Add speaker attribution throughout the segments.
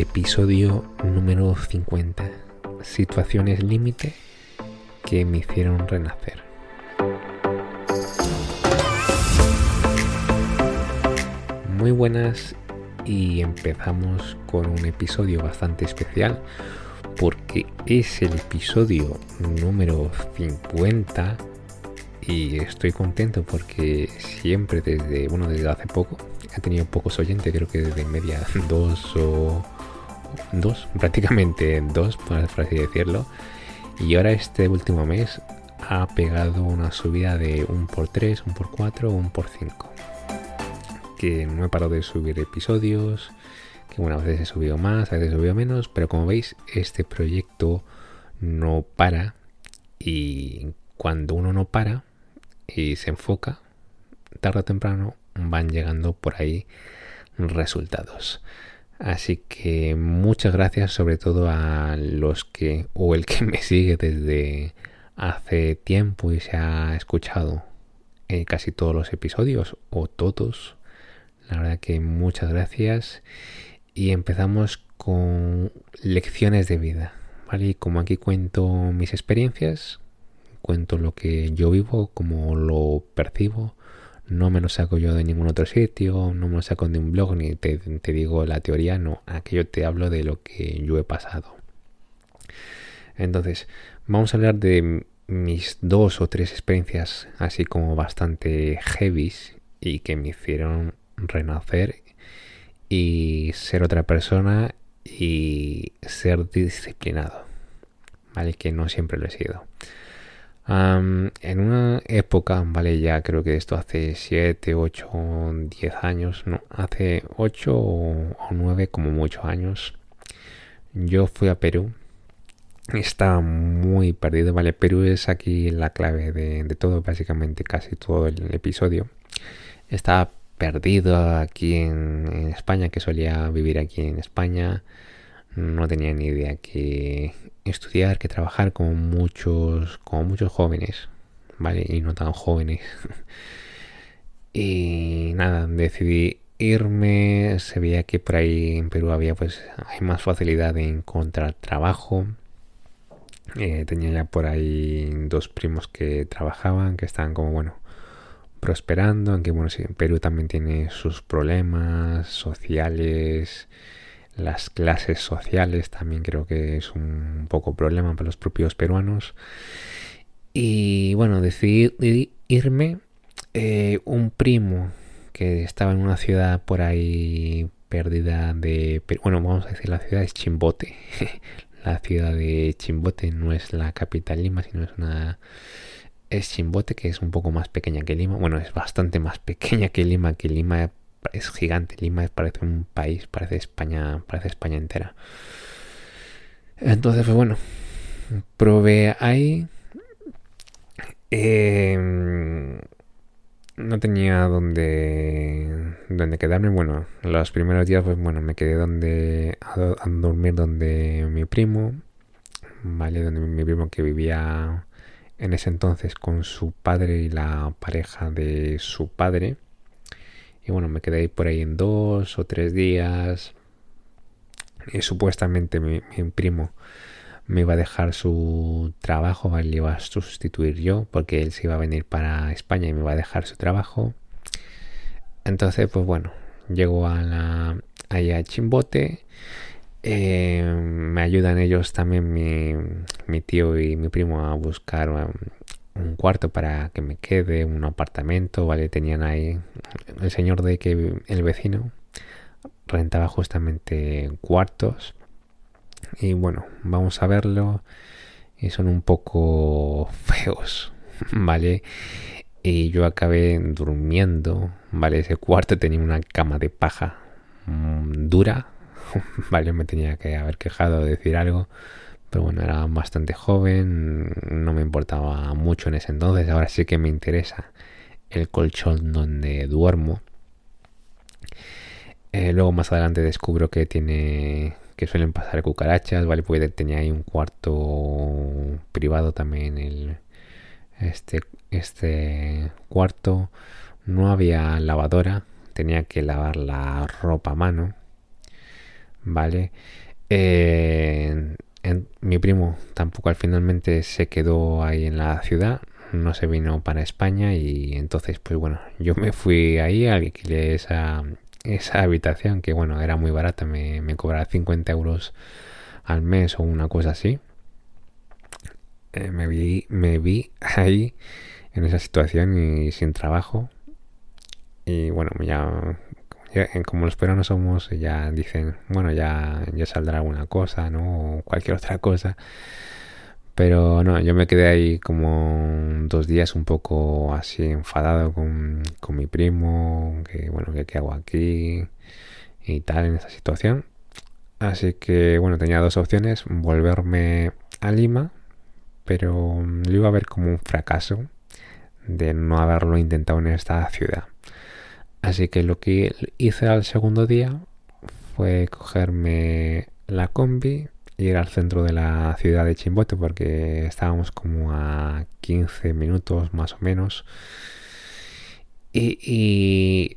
Speaker 1: episodio número 50. Situaciones límite que me hicieron renacer. Muy buenas y empezamos con un episodio bastante especial porque es el episodio número 50 y estoy contento porque siempre desde, bueno, desde hace poco he tenido pocos oyentes, creo que desde media dos o dos, prácticamente dos, por así decirlo. Y ahora este último mes ha pegado una subida de un por 3, un por 4, un por 5. Que no he parado de subir episodios, que una vez he subido más, a veces he subido menos, pero como veis, este proyecto no para. Y cuando uno no para y se enfoca, tarde o temprano van llegando por ahí resultados. Así que muchas gracias sobre todo a los que o el que me sigue desde hace tiempo y se ha escuchado en casi todos los episodios o todos. La verdad que muchas gracias y empezamos con lecciones de vida. ¿vale? Como aquí cuento mis experiencias, cuento lo que yo vivo, como lo percibo, no me lo saco yo de ningún otro sitio, no me lo saco de un blog ni te, digo la teoría, no, aquí yo te hablo de lo que yo he pasado. Entonces, vamos a hablar de mis dos o tres experiencias así como bastante heavies y que me hicieron renacer y ser otra persona y ser disciplinado, ¿vale? Que no siempre lo he sido en una época, vale, ya creo que esto hace 7, 8, 10 años, no, hace 8 o 9 como muchos años, yo fui a Perú. Estaba muy perdido, vale, Perú es aquí la clave de, todo, básicamente casi todo el episodio. Estaba perdido aquí en, en España, que solía vivir aquí en España no tenía ni idea que estudiar, que trabajar con muchos, con muchos jóvenes, ¿vale? Y no tan jóvenes. y nada, decidí irme, se veía que por ahí en Perú había pues hay más facilidad de encontrar trabajo. Eh, tenía ya por ahí dos primos que trabajaban, que estaban como bueno prosperando, aunque bueno, sí, Perú también tiene sus problemas sociales, las clases sociales también creo que es un poco problema para los propios peruanos. Y bueno, decidí irme. Eh, un primo que estaba en una ciudad por ahí perdida de... Bueno, vamos a decir, la ciudad es Chimbote. la ciudad de Chimbote no es la capital Lima, sino es una... Es Chimbote, que es un poco más pequeña que Lima. Bueno, es bastante más pequeña que Lima, que Lima es gigante. Lima parece un país, parece España, parece España entera. Entonces, pues bueno, probé ahí. Em, no tenía donde, donde quedarme. Bueno, los primeros días, pues bueno, me quedé donde a, dormir donde mi primo, vale, donde mi primo que vivía en ese entonces con su padre y la pareja de su padre. Y bueno, me quedé por ahí en dos o tres días. Y supuestamente mi, primo me iba a dejar su trabajo, le iba a sustituir yo, porque él se iba a venir para España y me iba a dejar su trabajo. Entonces, pues bueno, llego a la, allá a Chimbote. Eh, me ayudan ellos también, mi, mi, tío y mi primo, a buscar um, un cuarto para que me quede, un apartamento, ¿vale? Tenían ahí el señor de que el vecino rentaba justamente cuartos. Y bueno, vamos a verlo. Y son un poco feos, ¿vale? Y yo acabé durmiendo, ¿vale? Ese cuarto tenía una cama de paja mm, dura, ¿vale? Me tenía que haber quejado de decir algo pero bueno, era bastante joven, no me importaba mucho en ese entonces, ahora sí que me interesa el colchón donde duermo. Eh, luego más adelante descubro que tiene que suelen pasar cucarachas, ¿vale? Porque tenía ahí un cuarto privado también el este este cuarto no había lavadora, tenía que lavar la ropa a mano ¿vale? Eh, mi primo tampoco al finalmente se quedó ahí en la ciudad, no se vino para España y entonces pues bueno, yo me fui ahí, alquilé esa, esa habitación que bueno, era muy barata, me, me cobraba 50 euros al mes o una cosa así. Eh, me, vi, me vi ahí en esa situación y sin trabajo. Y bueno, ya, como los peruanos somos, ya dicen, bueno, ya, ya saldrá alguna cosa, ¿no? O cualquier otra cosa. Pero no, yo me quedé ahí como dos días un poco así enfadado con, con mi primo, que bueno, que qué hago aquí y tal en esa situación. Así que bueno, tenía dos opciones, volverme a Lima, pero lo iba a ver como un fracaso de no haberlo intentado en esta ciudad. Así que lo que hice al segundo día fue cogerme la combi y ir al centro de la ciudad de Chimbote porque estábamos como a 15 minutos más o menos. Y,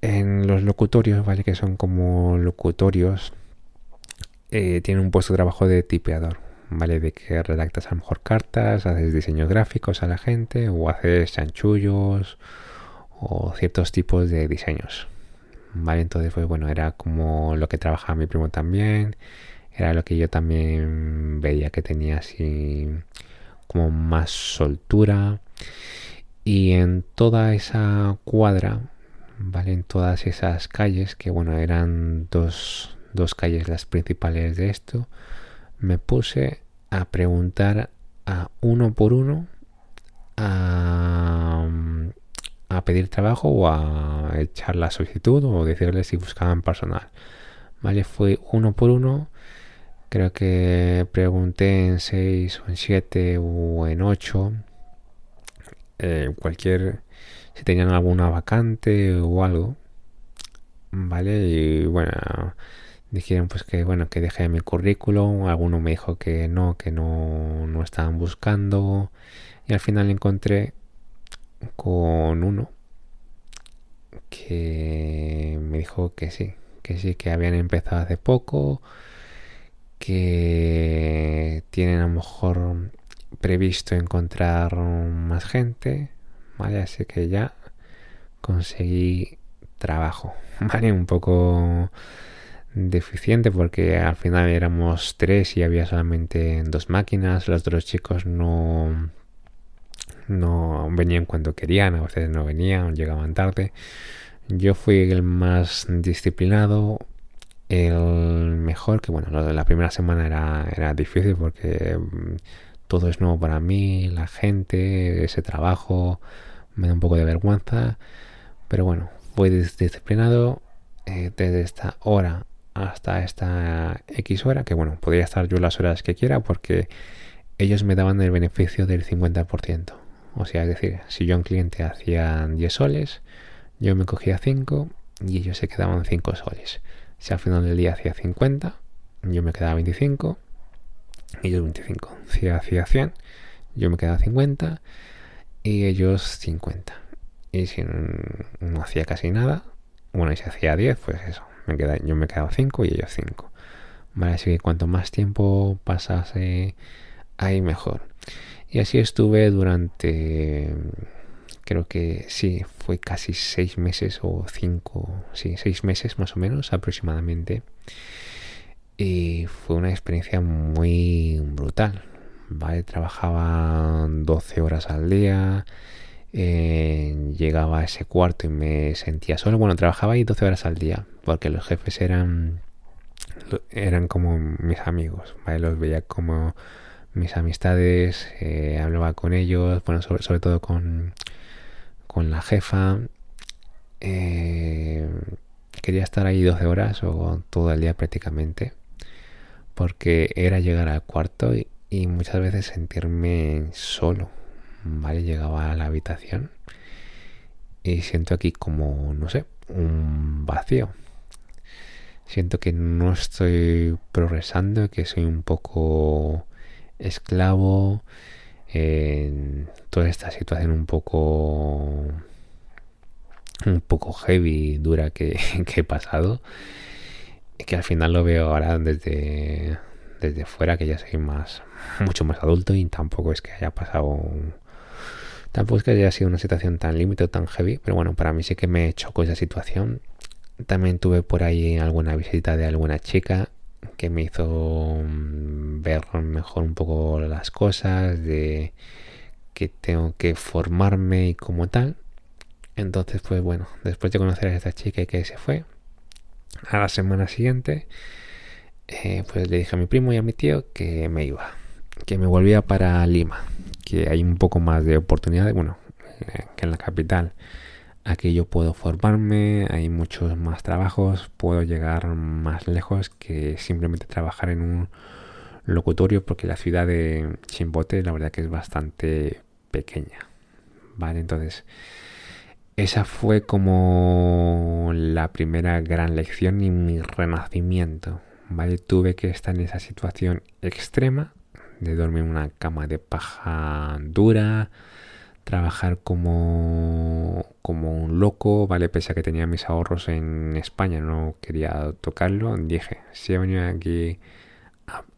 Speaker 1: en los locutorios, ¿vale? Que son como locutorios, eh, tienen un puesto de trabajo de tipeador ¿vale? De que redactas a lo mejor cartas, haces diseños gráficos a la gente o haces chanchullos o ciertos tipos de diseños, ¿vale? Entonces, pues bueno, era como lo que trabajaba mi primo también, era lo que yo también veía que tenía así como más soltura y en toda esa cuadra, ¿vale? En todas esas calles, que bueno, eran dos, dos calles las principales de esto, me puse a preguntar a uno por uno a, pedir trabajo o a echar la solicitud o decirles si buscaban personal. Vale, fue uno por uno. Creo que pregunté en 6 o en 7 o en 8. Eh, cualquier. Si tenían alguna vacante o algo. Vale, y bueno dijeron pues que bueno que dejé mi currículum alguno me dijo que no que no, no estaban buscando y al final encontré con uno que me dijo que sí que sí que habían empezado hace poco que tienen a lo mejor previsto encontrar más gente vale así que ya conseguí trabajo vale un poco deficiente porque al final éramos tres y había solamente dos máquinas. Los otros chicos no, no venían cuando querían, a veces no venían, llegaban tarde. Yo fui el más disciplinado, el mejor, que bueno, la primera semana era, era difícil porque mm, todo es nuevo para mí, la gente, ese trabajo, me da un poco de vergüenza, pero bueno, fui disciplinado eh, desde esta hora hasta esta X hora, que bueno, podría estar yo las horas que quiera porque ellos me daban el beneficio del 50%. O sea, es decir, si yo un cliente hacía 10 soles, yo me cogía 5 y ellos se quedaban 5 soles. Si al final del día hacía 50, yo me quedaba 25 y ellos 25. Si hacía 100, yo me quedaba 50 y ellos 50. Y si no hacía casi nada, bueno, y si hacía 10, pues eso, me yo me quedaba 5 y ellos 5. Vale, así que cuanto más tiempo pasase ahí mejor. Y así estuve durante, creo que sí, fue casi 6 meses o 5, sí, 6 meses más o menos aproximadamente. Y fue una experiencia muy brutal. ¿vale? Trabajaba 12 horas al día, eh, llegaba a ese cuarto y me sentía solo. Bueno, trabajaba ahí 12 horas al día, porque los jefes eran eran como mis amigos, ¿vale? Los veía como mis amistades, eh, hablaba con ellos, bueno, sobre, todo con, con la jefa. Eh, quería estar ahí 12 horas o todo el día prácticamente, porque era llegar al cuarto y muchas veces sentirme solo, ¿vale? Llegaba a la habitación y siento aquí como, no sé, un vacío. Siento que no estoy progresando, que soy un poco esclavo en toda esta situación un poco un poco heavy, dura que, que he pasado. que al final lo veo ahora desde, desde fuera, que ya soy más, mucho más adulto y tampoco es que haya pasado, tampoco es que haya sido una situación tan límite o tan heavy, pero bueno, para mí sí que me chocó esa situación. También tuve por ahí alguna visita de alguna chica que me hizo mm, ver mejor un poco las cosas, de que tengo que formarme y como tal. Entonces, pues bueno, después de conocer a esta chica que se fue, a la semana siguiente, eh, pues le dije a mi primo y a mi tío que me iba, que me volvía para Lima, que hay un poco más de oportunidades, bueno, eh, que en la capital. Aquí yo puedo formarme, hay muchos más trabajos, puedo llegar más lejos que simplemente trabajar en un locutorio porque la ciudad de Chimbote la verdad que es bastante pequeña. Vale, entonces esa fue como la primera gran lección y mi renacimiento. ¿vale? Tuve que estar en esa situación extrema de dormir en una cama de paja dura, trabajar como, como un loco, ¿vale? Pese a que tenía mis ahorros en España, no quería tocarlo. Dije, si he venido aquí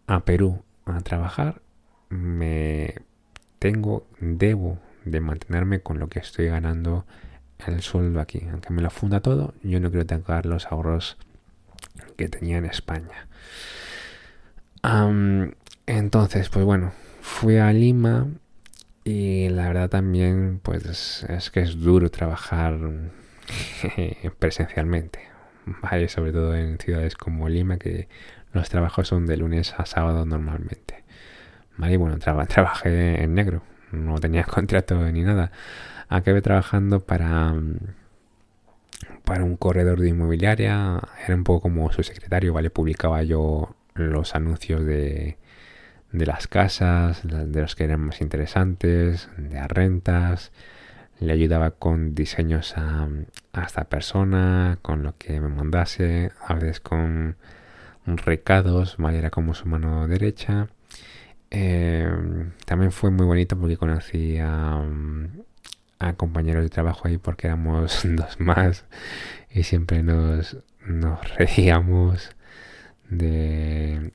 Speaker 1: a, Perú a trabajar, me tengo, debo de mantenerme con lo que estoy ganando el sueldo aquí. Aunque me lo funda todo, yo no quiero tocar los ahorros que tenía en España. entonces, pues bueno, fui a Lima y la verdad también, pues es que es duro trabajar presencialmente. Vale, sobre todo en ciudades como Lima, que los trabajos son de lunes a sábado normalmente. Vale, bueno, trabajé en negro, no tenía contrato ni nada. Acabé trabajando para para un corredor de inmobiliaria, era un poco como su secretario, ¿vale? Publicaba yo los anuncios de, de las casas, de los que eran más interesantes, de rentas, le ayudaba con diseños a, esta persona, con lo que me mandase, a veces con recados, ¿vale? Era como su mano derecha. Eh, también fue muy bonito porque conocí a, a compañeros de trabajo ahí porque éramos dos más y siempre nos, nos reíamos de,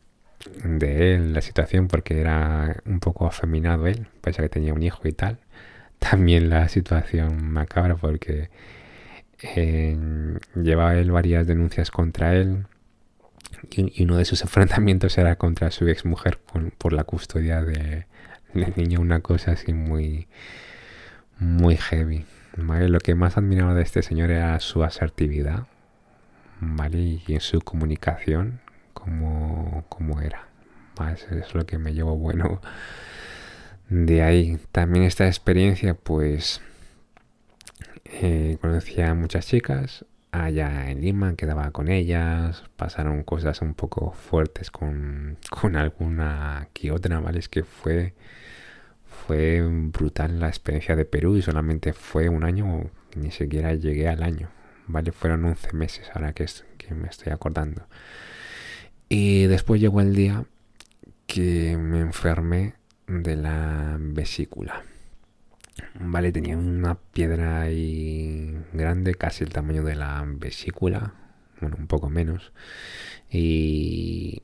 Speaker 1: de él, la situación, porque era un poco afeminado él, pese a que tenía un hijo y tal. También la situación macabra porque llevaba él varias denuncias contra él y, uno de sus enfrentamientos era contra su ex mujer por, la custodia de, del niño, una cosa así muy muy heavy. Lo que más admiraba de este señor era su asertividad, ¿vale? Y su comunicación, como, como era. Eso es lo que me llevo bueno de ahí. También esta experiencia, pues, eh, conocía a muchas chicas allá en Lima, quedaba con ellas, pasaron cosas un poco fuertes con, con alguna que otra, ¿vale? Es que fue fue brutal la experiencia de Perú y solamente fue un año, ni siquiera llegué al año, ¿vale? Fueron 11 meses ahora que me estoy acordando. Y después llegó el día que me enfermé de la vesícula. Vale, tenía una piedra ahí grande, casi el tamaño de la vesícula, bueno, un poco menos. Y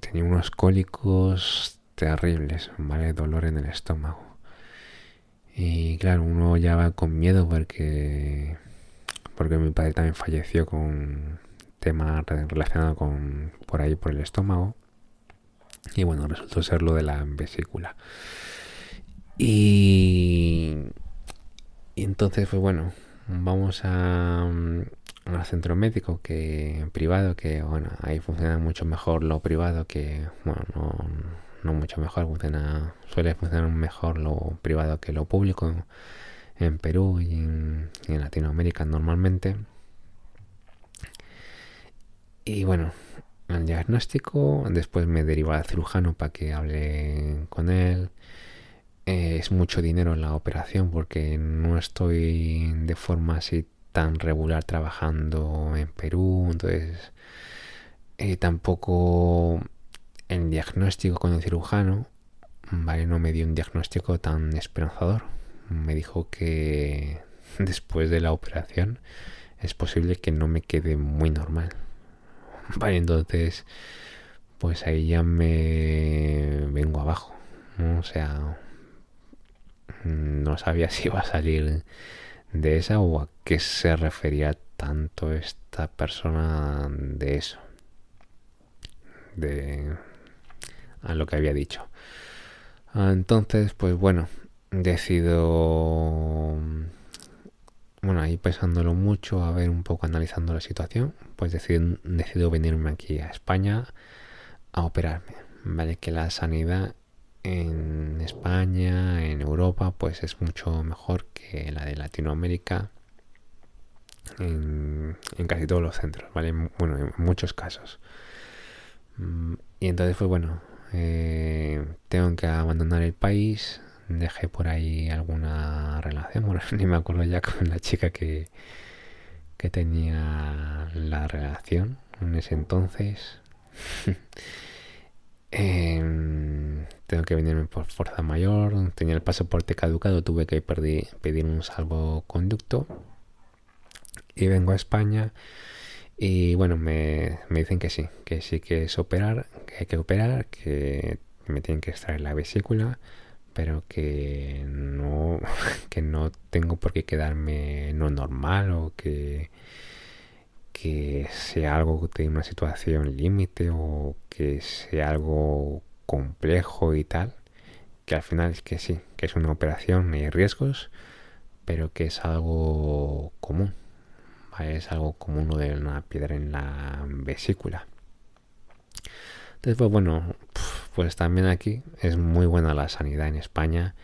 Speaker 1: tenía unos cólicos terribles, ¿vale? Dolor en el estómago. Y claro, uno ya va con miedo porque porque mi padre también falleció con tema relacionado con por ahí por el estómago. Y bueno, resultó ser lo de la vesícula. Y, entonces, pues bueno, vamos a, al centro médico que privado, que bueno, ahí funciona mucho mejor lo privado que, bueno, no, no mucho mejor, funciona, suele funcionar mejor lo privado que lo público en, Perú y en, Latinoamérica normalmente. Y bueno, el diagnóstico, después me deriva al cirujano para que hable con él. Eh, es mucho dinero la operación porque no estoy de forma así tan regular trabajando en Perú, entonces eh, tampoco el diagnóstico con el cirujano, vale, no me dio un diagnóstico tan esperanzador. Me dijo que después de la operación es posible que no me quede muy normal. Vale, entonces, pues ahí ya me vengo abajo. O sea, no sabía si iba a salir de esa o a qué se refería tanto esta persona de eso. De a lo que había dicho. Entonces, pues bueno, decido bueno, ahí pensándolo mucho, a ver un poco analizando la situación, pues decido, venirme aquí a España a operarme. Vale, que la sanidad en España, en Europa, pues es mucho mejor que la de Latinoamérica en, casi todos los centros, ¿vale? Bueno, en muchos casos. Mm, y entonces, pues bueno, eh, tengo que abandonar el país, dejé por ahí alguna relación, bueno, ni me acuerdo ya con la chica que, que tenía la relación en ese entonces. Em, tengo que venirme por fuerza mayor, tenía el pasaporte caducado, tuve que pedir un salvoconducto y vengo a España y bueno, me, me dicen que sí, que sí que es operar, que hay que operar, que me tienen que extraer la vesícula pero que no, que no tengo por qué quedarme no normal o que, que sea algo de una situación límite o que sea algo complejo y tal, que al final es que sí, que es una operación, hay riesgos, pero que es algo común, es algo común lo de una piedra en la vesícula. Entonces, pues bueno, pues también aquí es muy buena la sanidad en España,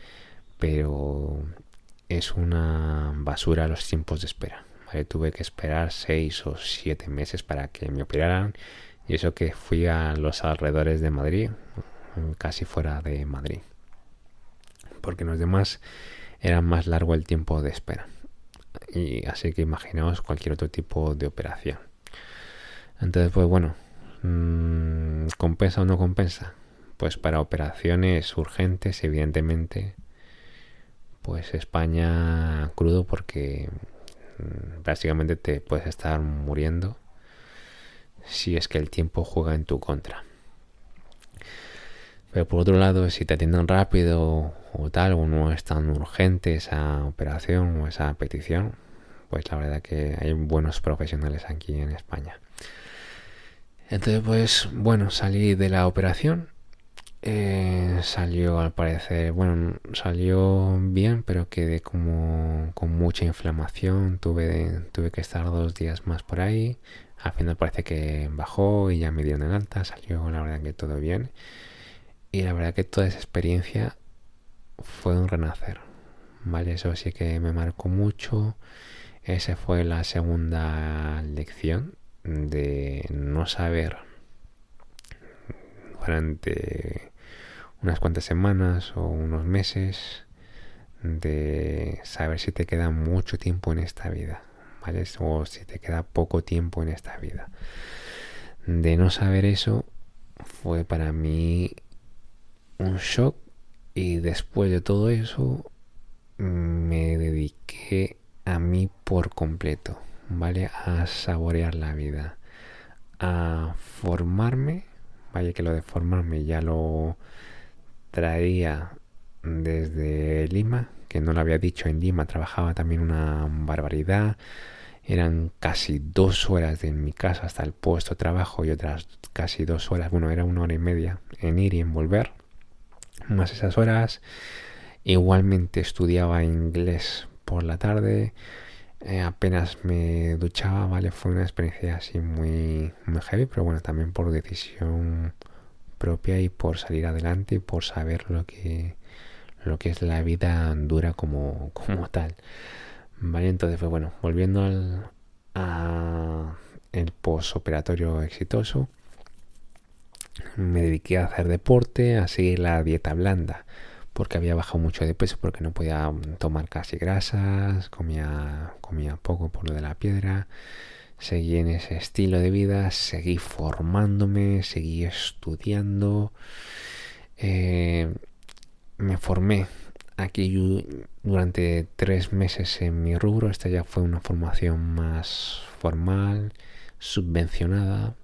Speaker 1: pero es una basura los tiempos de espera. Tuve que esperar seis o siete meses para que me operaran y eso que fui a los alrededores de Madrid, casi fuera de Madrid, porque los demás era más largo el tiempo de espera. Y así que imaginaos cualquier otro tipo de operación. Entonces, pues bueno, mm, ¿compensa o no compensa? Pues para operaciones urgentes, evidentemente, pues España crudo porque mm, básicamente te puedes estar muriendo si es que el tiempo juega en tu contra. Pero por otro lado, si te atienden rápido o tal, o no es tan urgente esa operación o esa petición, pues la verdad que hay buenos profesionales aquí en España. Entonces, pues bueno, salí de la operación eh, salió al parecer, bueno, salió bien, pero quedé como con mucha inflamación. Tuve, tuve que estar dos días más por ahí. Al final parece que bajó y ya me dieron en alta. Salió la verdad que todo bien. Y la verdad que toda esa experiencia fue un renacer. Vale, eso sí que me marcó mucho. Esa fue la segunda lección de no saber durante unas cuantas semanas o unos meses de saber si te queda mucho tiempo en esta vida, ¿vale? O si te queda poco tiempo en esta vida. De no saber eso fue para mí un shock y después de todo eso me dediqué a mí por completo, ¿vale? A saborear la vida, a formarme Vaya que lo de formarme ya lo traía desde Lima, que no lo había dicho en Lima, trabajaba también una barbaridad. Eran casi dos horas de mi casa hasta el puesto de trabajo y otras casi dos horas, bueno, era una hora y media en ir y en volver. Más esas horas. Igualmente estudiaba inglés por la tarde. Eh, apenas me duchaba, ¿vale? Fue una experiencia así muy, muy heavy, pero bueno, también por decisión propia y por salir adelante y por saber lo que, lo que es la vida dura como, como tal. Vale, entonces, pues bueno, volviendo al a el posoperatorio exitoso, me dediqué a hacer deporte, a seguir la dieta blanda porque había bajado mucho de peso, porque no podía tomar casi grasas, comía, comía poco por lo de la piedra. Seguí en ese estilo de vida, seguí formándome, seguí estudiando. Eh, me formé aquí durante tres meses en mi rubro. Esta ya fue una formación más formal, subvencionada.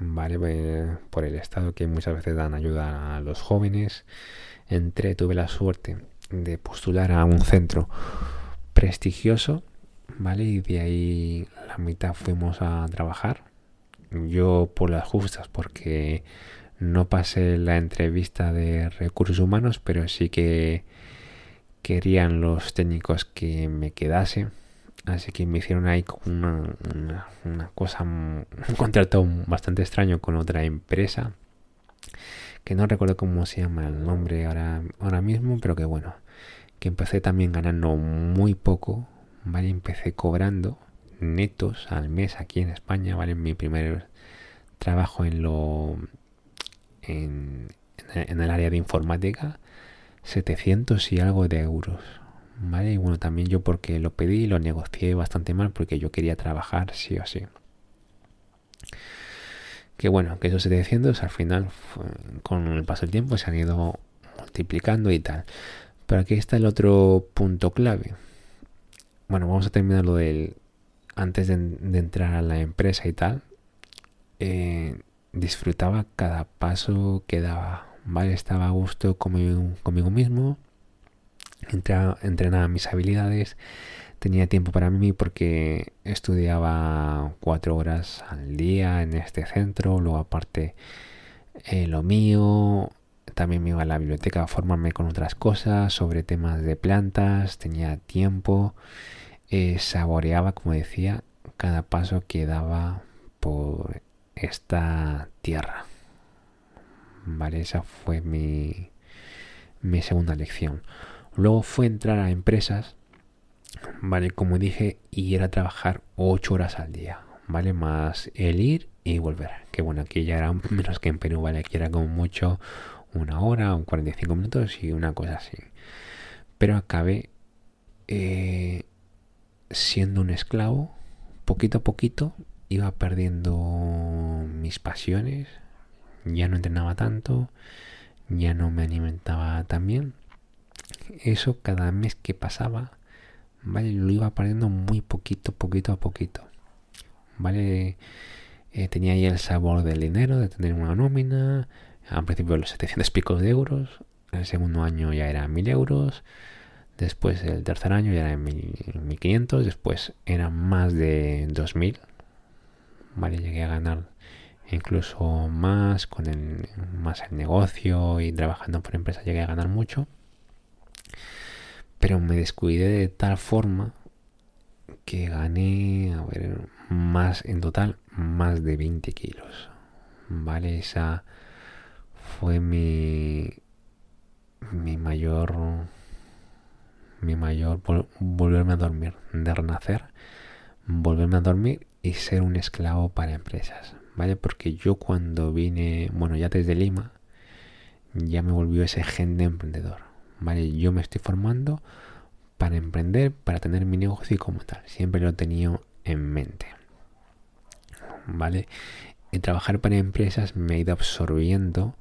Speaker 1: ¿vale? Por el Estado que muchas veces dan ayuda a los jóvenes. Entré, tuve la suerte de postular a un centro prestigioso, ¿vale? Y de ahí la mitad fuimos a trabajar. Yo por las justas, porque no pasé la entrevista de recursos humanos, pero sí que querían los técnicos que me quedase. Así que me hicieron ahí una, una, cosa, un contrato bastante extraño con otra empresa. Que no recuerdo cómo se llama el nombre ahora, ahora mismo, pero que bueno, que empecé también ganando muy poco, ¿vale? Empecé cobrando netos al mes aquí en España, ¿vale? Mi primer trabajo en lo en, en el área de informática 700 y algo de euros vale y bueno también yo porque lo pedí lo negocié bastante mal porque yo quería trabajar sí o sí que bueno que esos 700 al final con el paso del tiempo se han ido multiplicando y tal pero aquí está el otro punto clave bueno vamos a terminar lo del antes de, entrar a la empresa y tal. Eh, disfrutaba cada paso que daba, ¿vale? Estaba a gusto conmigo, mismo, entrenaba mis habilidades, tenía tiempo para mí porque estudiaba cuatro horas al día en este centro, luego aparte eh, lo mío, también me iba a la biblioteca a formarme con otras cosas sobre temas de plantas, tenía tiempo, eh, saboreaba, como decía, cada paso que daba por esta tierra. Vale, esa fue mi, mi segunda lección. Luego fue entrar a empresas, vale, como dije, y era trabajar 8 horas al día, vale, más el ir y volver. Que bueno, aquí ya era menos que en Perú, vale, aquí era como mucho una hora o 45 minutos y una cosa así. Pero acabé eh, siendo un esclavo, poquito a poquito, iba perdiendo mis pasiones, ya no entrenaba tanto, ya no me alimentaba tan bien. Eso cada mes que pasaba, ¿vale? Lo iba perdiendo muy poquito, poquito a poquito. ¿Vale? Eh, tenía ahí el sabor del dinero, de tener una nómina. Al principio los 700 picos de euros. El segundo año ya era 1000 euros. Después el tercer año ya era 1500. Después eran más de 2000 ¿vale? Llegué a ganar incluso más con el, más el negocio y trabajando por empresa llegué a ganar mucho. Pero me descuidé de tal forma que gané, a ver, más en total, más de 20 kilos. ¿Vale? Esa fue mi, mi mayor, mi mayor, volverme a dormir, de renacer, volverme a dormir y ser un esclavo para empresas, ¿vale? Porque yo cuando vine, bueno, ya desde Lima, ya me volvió ese gen de emprendedor, ¿vale? Yo me estoy formando para emprender, para tener mi negocio y como tal. Siempre lo he tenido en mente, ¿vale? Y trabajar para empresas me ha ido absorbiendo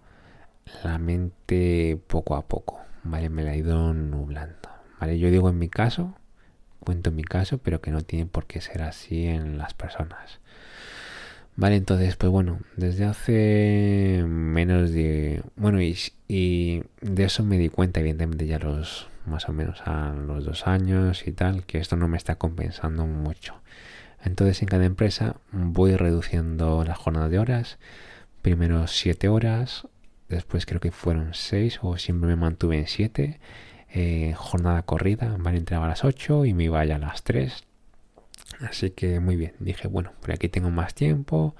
Speaker 1: la mente poco a poco, ¿vale? Me la ha ido nublando, ¿vale? Yo digo en mi caso, cuento mi caso, pero que no tiene por qué ser así en las personas. Vale, entonces, pues bueno, desde hace menos de... Bueno, y, de eso me di cuenta, evidentemente, ya los más o menos a los dos años y tal, que esto no me está compensando mucho. Entonces, en cada empresa voy reduciendo la jornada de horas. Primero siete horas, después creo que fueron seis o siempre me mantuve en siete eh, jornada corrida, ¿vale? Entraba a las 8 y me iba ya a las 3. Así que muy bien, dije, bueno, por aquí tengo más tiempo,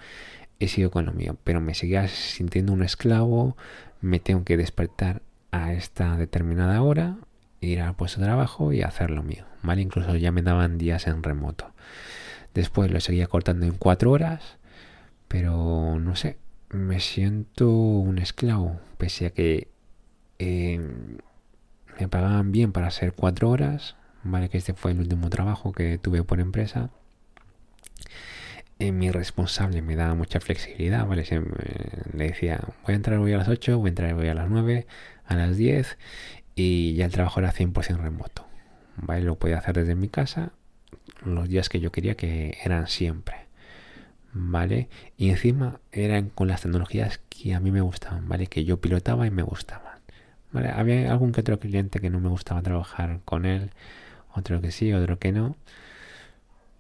Speaker 1: he sido con lo mío, pero me seguía sintiendo un esclavo, me tengo que despertar a esta determinada hora, ir al puesto de trabajo y hacer lo mío, ¿vale? Incluso ya me daban días en remoto. Después lo seguía cortando en 4 horas, pero no sé, me siento un esclavo, pese a que... Eh, me pagaban bien para hacer cuatro horas, vale que este fue el último trabajo que tuve por empresa. mi responsable me daba mucha flexibilidad, ¿vale? le decía, voy a entrar hoy a las 8, voy a entrar hoy a las 9, a las 10 y ya el trabajo era 100% remoto, ¿vale? Lo podía hacer desde mi casa los días que yo quería que eran siempre, ¿vale? Y encima eran con las tecnologías que a mí me gustaban, ¿vale? Que yo pilotaba y me gustaban. Había algún que otro cliente que no me gustaba trabajar con él, otro que sí, otro que no.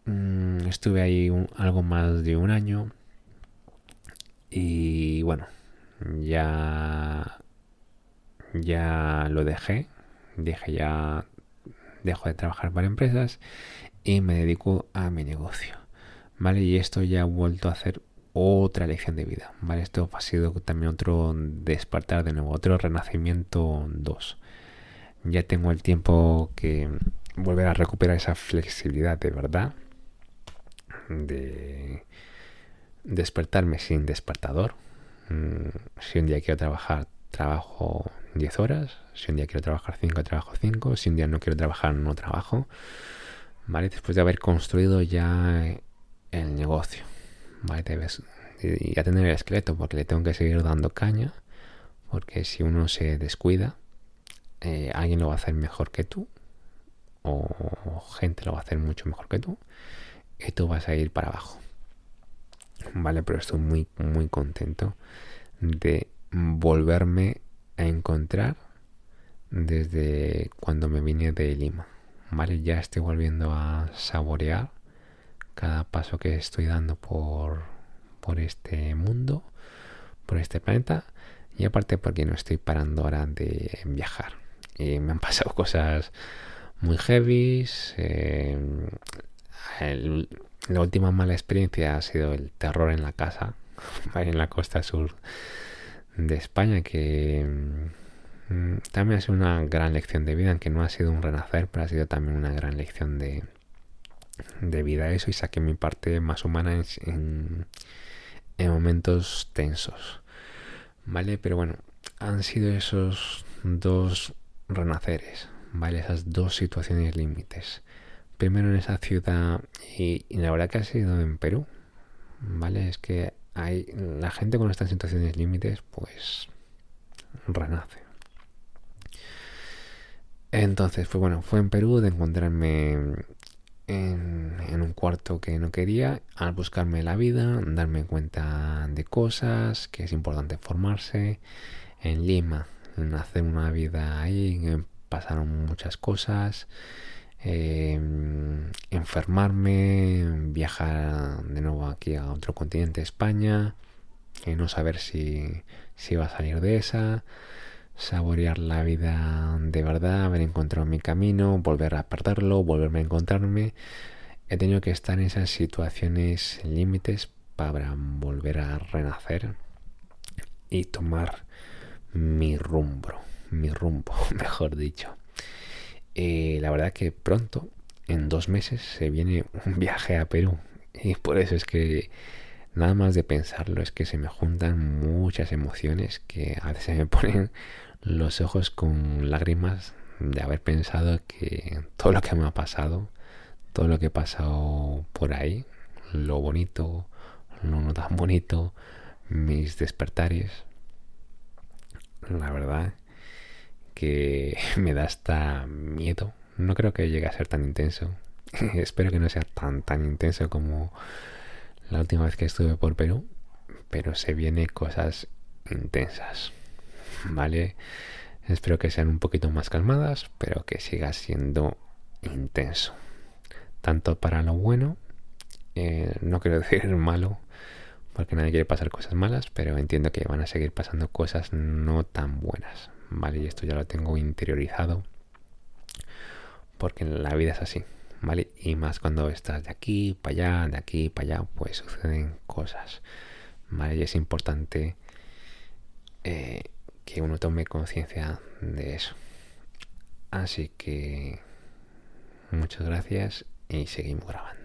Speaker 1: Mm, estuve ahí algo más de un año y bueno, ya ya lo dejé, dije ya dejo de trabajar para empresas y me dedico a mi negocio. ¿Vale? Y esto ya ha vuelto a hacer otra lección de vida. ¿Vale? Esto ha sido también otro despertar de nuevo, otro renacimiento 2. Ya tengo el tiempo que volver a recuperar esa flexibilidad de verdad. De despertarme sin despertador. Mm, si un día quiero trabajar, trabajo 10 horas. Si un día quiero trabajar 5, trabajo 5. Si un día no quiero trabajar, no trabajo. ¿Vale? Después de haber construido ya el negocio. ¿Vale? y ya tener el esqueleto porque le tengo que seguir dando caña. Porque si uno se descuida, eh, alguien lo va a hacer mejor que tú. O gente lo va a hacer mucho mejor que tú. Y tú vas a ir para abajo. Vale, pero estoy muy, muy contento de volverme a encontrar desde cuando me vine de Lima. Vale, ya estoy volviendo a saborear cada paso que estoy dando por, por este mundo, por este planeta, y aparte porque no estoy parando ahora de viajar. Y me han pasado cosas muy heavy. Eh, la última mala experiencia ha sido el terror en la casa, en la costa sur de España, que mm, también ha sido una gran lección de vida, aunque no ha sido un renacer, pero ha sido también una gran lección de, de vida eso y saqué mi parte más humana en, en, momentos tensos. ¿Vale? Pero bueno, han sido esos dos renaceres, ¿vale? Esas dos situaciones límites. Primero en esa ciudad y, la verdad que ha sido en Perú, ¿vale? Es que hay la gente con estas situaciones límites, pues renace. Entonces, pues bueno, fue en Perú de encontrarme en, un cuarto que no quería, al buscarme la vida, darme cuenta de cosas, que es importante formarse. En Lima, en hacer una vida ahí, pasaron muchas cosas. Em, enfermarme, viajar de nuevo aquí a otro continente, España, no saber si, si iba a salir de esa saborear la vida de verdad, haber encontrado mi camino, volver a perderlo, volverme a encontrarme. He tenido que estar en esas situaciones límites para volver a renacer y tomar mi rumbo, mi rumbo, mejor dicho. Y la verdad que pronto, en dos meses, se viene un viaje a Perú. Y por eso es que nada más de pensarlo es que se me juntan muchas emociones que a veces me ponen los ojos con lágrimas de haber pensado que todo lo que me ha pasado, todo lo que he pasado por ahí, lo bonito, lo no tan bonito, mis despertares, la verdad que me da hasta miedo. No creo que llegue a ser tan intenso. Espero que no sea tan tan intenso como la última vez que estuve por Perú, pero se vienen cosas intensas. ¿vale? Espero que sean un poquito más calmadas, pero que siga siendo intenso. Tanto para lo bueno, eh, no quiero decir malo, porque nadie quiere pasar cosas malas, pero entiendo que van a seguir pasando cosas no tan buenas, ¿vale? Y esto ya lo tengo interiorizado, porque la vida es así, Y más cuando estás de aquí para allá, de aquí para allá, pues suceden cosas, ¿vale? Y es importante eh, que uno tome conciencia de eso. Así que muchas gracias y seguimos grabando.